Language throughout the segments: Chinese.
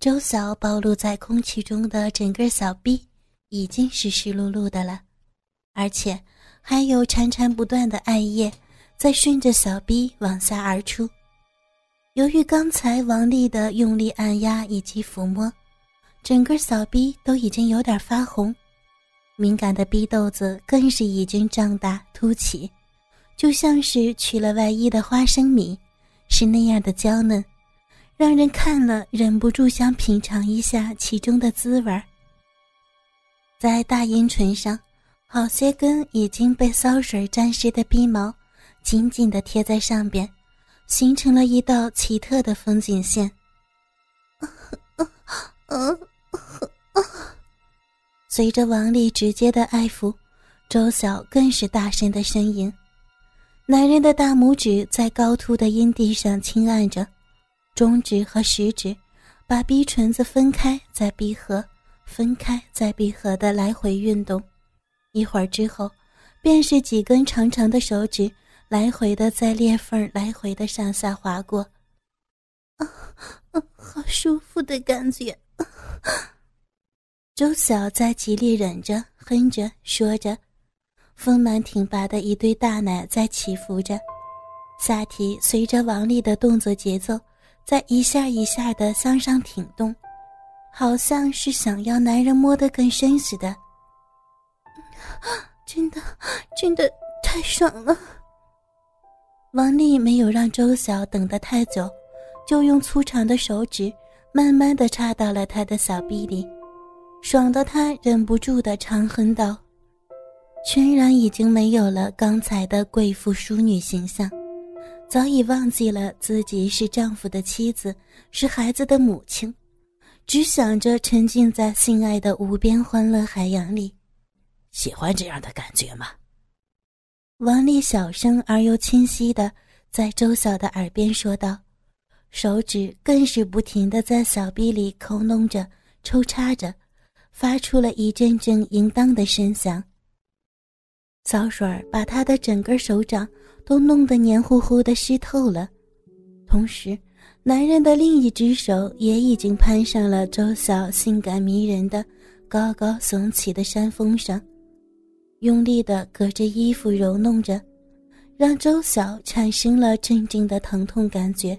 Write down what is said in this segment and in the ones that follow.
周晓暴露在空气中的整个小臂已经是湿漉漉的了，而且还有潺潺不断的艾叶在顺着小臂往下而出。由于刚才王丽的用力按压以及抚摸，整个小臂都已经有点发红，敏感的逼豆子更是已经胀大凸起，就像是取了外衣的花生米，是那样的娇嫩，让人看了忍不住想品尝一下其中的滋味在大阴唇上，好些根已经被骚水沾湿的逼毛，紧紧地贴在上边。形成了一道奇特的风景线。随着王丽直接的爱抚，周晓更是大声的呻吟。男人的大拇指在高凸的阴蒂上轻按着，中指和食指把鼻唇子分开再闭合，分开再闭合的来回运动。一会儿之后，便是几根长长的手指。来回的在裂缝来回的上下划过，啊，好舒服的感觉。周晓在极力忍着，哼着，说着，丰满挺拔的一对大奶在起伏着，下体随着王丽的动作节奏，在一下一下的向上挺动，好像是想要男人摸得更深似的。真的，真的太爽了。王丽没有让周晓等得太久，就用粗长的手指慢慢的插到了他的小臂里，爽的他忍不住的长哼道：“全然已经没有了刚才的贵妇淑女形象，早已忘记了自己是丈夫的妻子，是孩子的母亲，只想着沉浸在性爱的无边欢乐海洋里。喜欢这样的感觉吗？”王丽小声而又清晰的在周晓的耳边说道，手指更是不停的在小臂里抠弄着、抽插着，发出了一阵阵淫荡的声响。小水把他的整个手掌都弄得黏糊糊的湿透了，同时，男人的另一只手也已经攀上了周晓性感迷人的、高高耸起的山峰上。用力的隔着衣服揉弄着，让周晓产生了阵阵的疼痛感觉，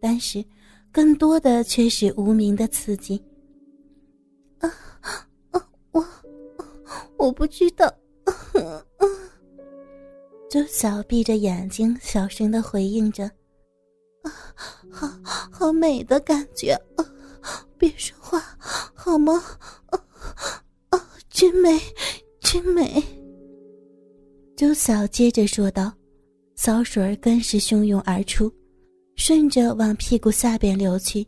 但是更多的却是无名的刺激。啊啊！我我不知道。周嫂闭着眼睛，小声的回应着：“啊，好好美的感觉。别说话好吗？啊啊，真美。”真美。周嫂接着说道，骚水儿更是汹涌而出，顺着往屁股下边流去，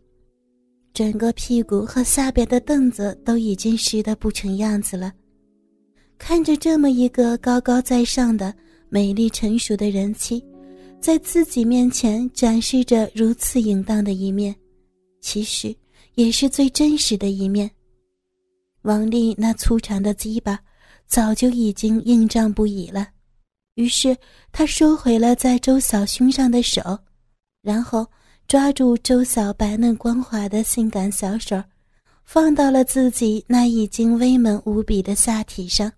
整个屁股和下边的凳子都已经湿得不成样子了。看着这么一个高高在上的美丽成熟的人妻，在自己面前展示着如此淫荡的一面，其实也是最真实的一面。王丽那粗长的鸡巴。早就已经硬胀不已了，于是他收回了在周晓胸上的手，然后抓住周晓白嫩光滑的性感小手，放到了自己那已经威猛无比的下体上。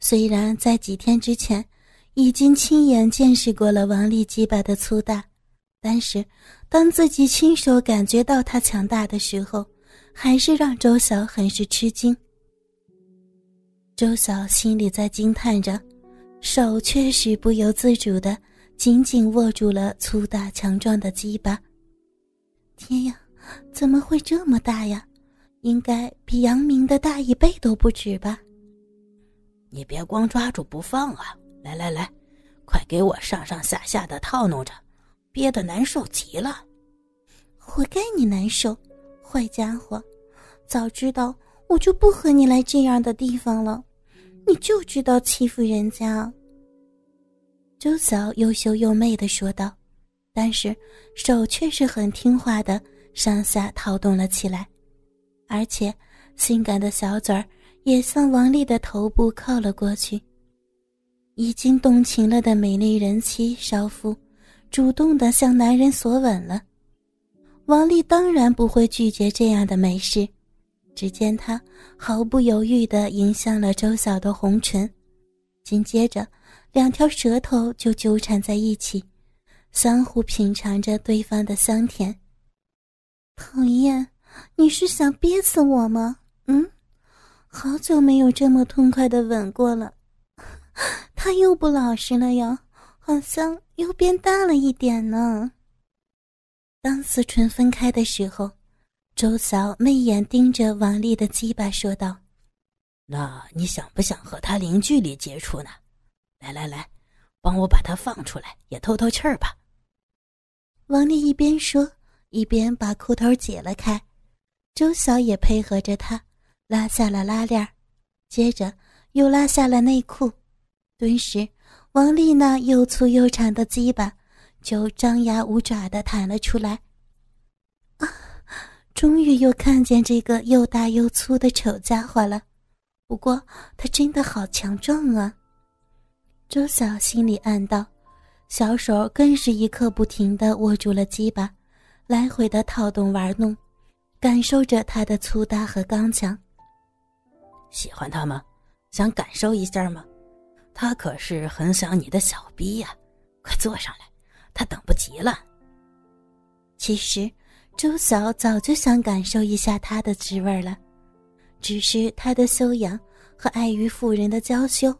虽然在几天之前已经亲眼见识过了王丽鸡巴的粗大，但是当自己亲手感觉到它强大的时候，还是让周晓很是吃惊。周晓心里在惊叹着，手确实不由自主的紧紧握住了粗大强壮的鸡巴。天呀，怎么会这么大呀？应该比杨明的大一倍都不止吧？你别光抓住不放啊！来来来，快给我上上下下的套弄着，憋得难受极了。活该你难受，坏家伙！早知道我就不和你来这样的地方了。你就知道欺负人家。”周嫂又羞又媚的说道，但是手却是很听话的上下套动了起来，而且性感的小嘴儿也向王丽的头部靠了过去。已经动情了的美丽人妻少妇，主动的向男人索吻了。王丽当然不会拒绝这样的美事。只见她毫不犹豫地迎向了周晓的红唇，紧接着，两条舌头就纠缠在一起，相互品尝着对方的香甜。讨厌，你是想憋死我吗？嗯，好久没有这么痛快的吻过了。他又不老实了呀，好像又变大了一点呢。当四唇分开的时候。周嫂媚眼盯着王丽的鸡巴，说道：“那你想不想和他零距离接触呢？来来来，帮我把他放出来，也透透气儿吧。”王丽一边说，一边把裤头解了开。周嫂也配合着他，拉下了拉链，接着又拉下了内裤。顿时，王丽那又粗又长的鸡巴就张牙舞爪的弹了出来。啊终于又看见这个又大又粗的丑家伙了，不过他真的好强壮啊！周晓心里暗道，小手更是一刻不停的握住了鸡巴，来回的套动玩弄，感受着他的粗大和刚强。喜欢他吗？想感受一下吗？他可是很想你的小逼呀！快坐上来，他等不及了。其实。周晓早就想感受一下他的滋味了，只是他的修养和碍于妇人的娇羞，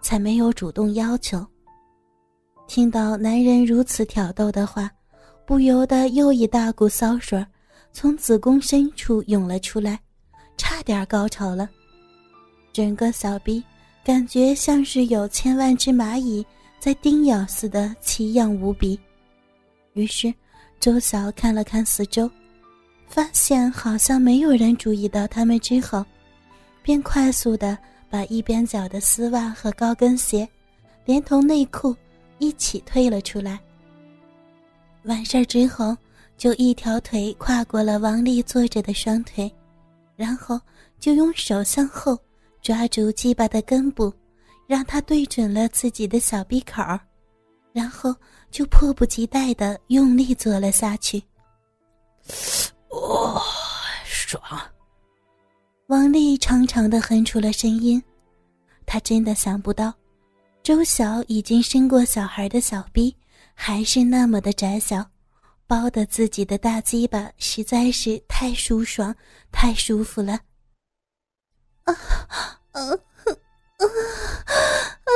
才没有主动要求。听到男人如此挑逗的话，不由得又一大股骚水从子宫深处涌了出来，差点高潮了。整个小臂感觉像是有千万只蚂蚁在叮咬似的，奇痒无比。于是。周晓看了看四周，发现好像没有人注意到他们之后，便快速的把一边脚的丝袜和高跟鞋，连同内裤一起退了出来。完事儿之后，就一条腿跨过了王丽坐着的双腿，然后就用手向后抓住鸡巴的根部，让它对准了自己的小鼻口然后。就迫不及待的用力做了下去。哇，爽！王丽长长的哼出了声音。她真的想不到，周晓已经生过小孩的小逼还是那么的窄小，包的自己的大鸡巴实在是太舒爽、太舒服了。啊啊啊啊啊！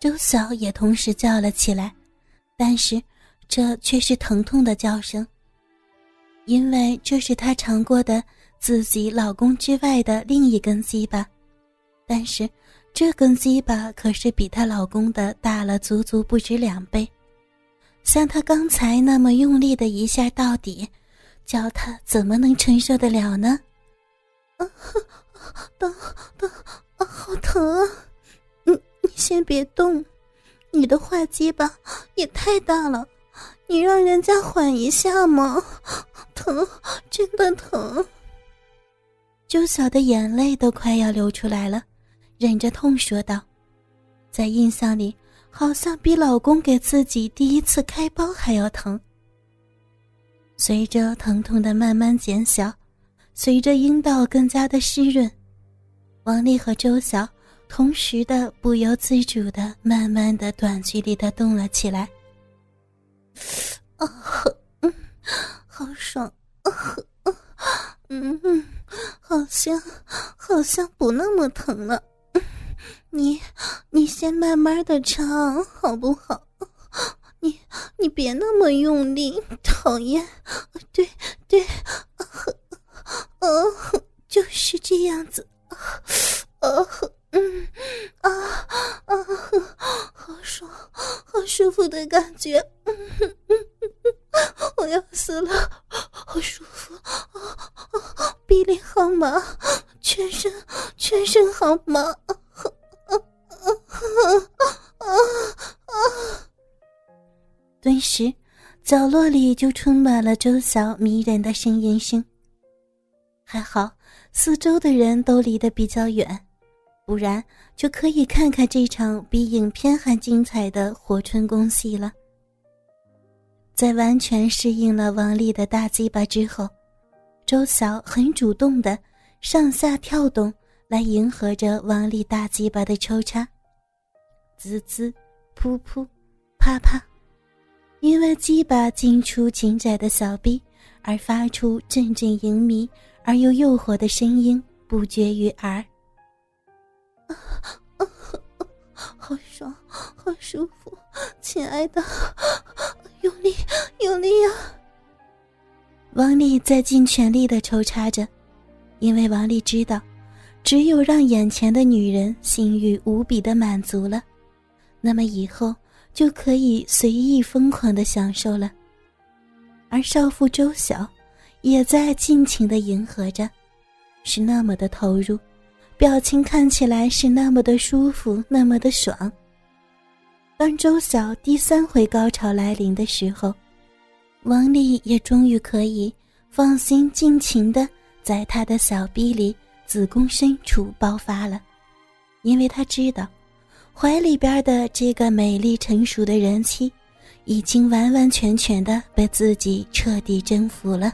周晓也同时叫了起来，但是这却是疼痛的叫声，因为这是她尝过的自己老公之外的另一根鸡巴，但是这根鸡巴可是比她老公的大了足足不止两倍，像她刚才那么用力的一下到底，叫她怎么能承受得了呢？啊，疼疼啊，好疼啊！你你先别动，你的坏鸡巴也太大了，你让人家缓一下嘛，疼，真的疼。周晓的眼泪都快要流出来了，忍着痛说道：“在印象里，好像比老公给自己第一次开包还要疼。”随着疼痛的慢慢减小，随着阴道更加的湿润，王丽和周晓。同时的，不由自主的，慢慢的短距离的动了起来。啊，嗯，好爽，嗯嗯，好像好像不那么疼了。你你先慢慢的唱好不好？你你别那么用力，讨厌。对对，啊，哦就是这样子。哦。嗯啊啊，好爽，好舒服的感觉，嗯嗯我要死了，好舒服，臂力好麻，全身全身好麻，啊啊啊啊啊！顿时，角落里就充满了周嫂迷人的呻吟声。还好，四周的人都离得比较远。不然就可以看看这场比影片还精彩的活春宫戏了。在完全适应了王丽的大鸡巴之后，周晓很主动的上下跳动，来迎合着王丽大鸡巴的抽插，滋滋，噗噗，啪啪，因为鸡巴进出紧窄的小臂而发出阵阵淫靡而又诱惑的声音，不绝于耳。好爽，好舒服，亲爱的，用力，用力啊！王丽在尽全力的抽插着，因为王丽知道，只有让眼前的女人性欲无比的满足了，那么以后就可以随意疯狂的享受了。而少妇周晓也在尽情的迎合着，是那么的投入。表情看起来是那么的舒服，那么的爽。当周晓第三回高潮来临的时候，王丽也终于可以放心尽情的在他的小臂里、子宫深处爆发了，因为他知道，怀里边的这个美丽成熟的人妻，已经完完全全的被自己彻底征服了。